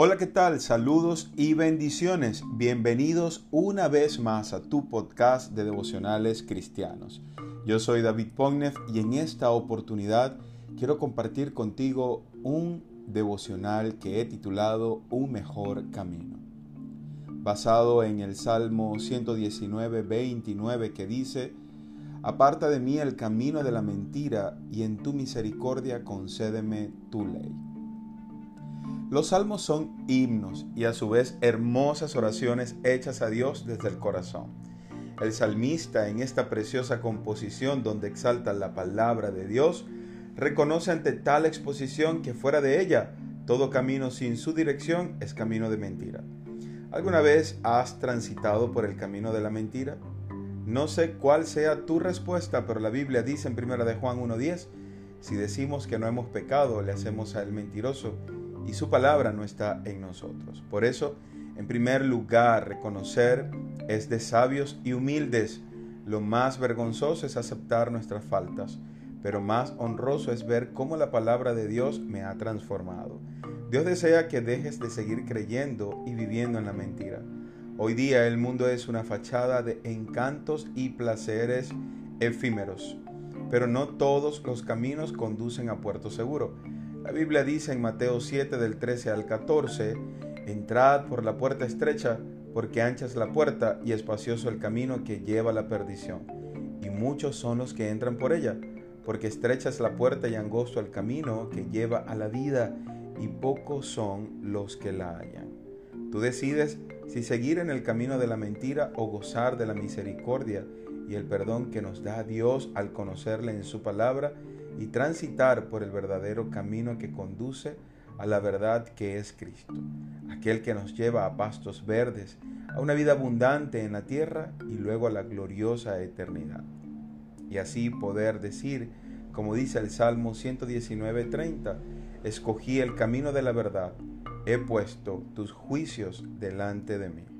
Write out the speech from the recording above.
Hola, ¿qué tal? Saludos y bendiciones. Bienvenidos una vez más a tu podcast de devocionales cristianos. Yo soy David Pognev y en esta oportunidad quiero compartir contigo un devocional que he titulado Un mejor camino. Basado en el Salmo 119, 29 que dice, Aparta de mí el camino de la mentira y en tu misericordia concédeme tu ley. Los salmos son himnos y a su vez hermosas oraciones hechas a Dios desde el corazón. El salmista en esta preciosa composición donde exalta la palabra de Dios, reconoce ante tal exposición que fuera de ella, todo camino sin su dirección es camino de mentira. ¿Alguna vez has transitado por el camino de la mentira? No sé cuál sea tu respuesta, pero la Biblia dice en 1 de Juan 1.10, si decimos que no hemos pecado, le hacemos a él mentiroso y su palabra no está en nosotros. Por eso, en primer lugar, reconocer es de sabios y humildes. Lo más vergonzoso es aceptar nuestras faltas, pero más honroso es ver cómo la palabra de Dios me ha transformado. Dios desea que dejes de seguir creyendo y viviendo en la mentira. Hoy día el mundo es una fachada de encantos y placeres efímeros, pero no todos los caminos conducen a puerto seguro. La Biblia dice en Mateo 7 del 13 al 14, Entrad por la puerta estrecha, porque ancha es la puerta y espacioso el camino que lleva a la perdición, y muchos son los que entran por ella, porque estrecha es la puerta y angosto el camino que lleva a la vida, y pocos son los que la hallan. Tú decides si seguir en el camino de la mentira o gozar de la misericordia y el perdón que nos da Dios al conocerle en su palabra y transitar por el verdadero camino que conduce a la verdad que es Cristo, aquel que nos lleva a pastos verdes, a una vida abundante en la tierra y luego a la gloriosa eternidad. Y así poder decir, como dice el Salmo 119:30, escogí el camino de la verdad, he puesto tus juicios delante de mí.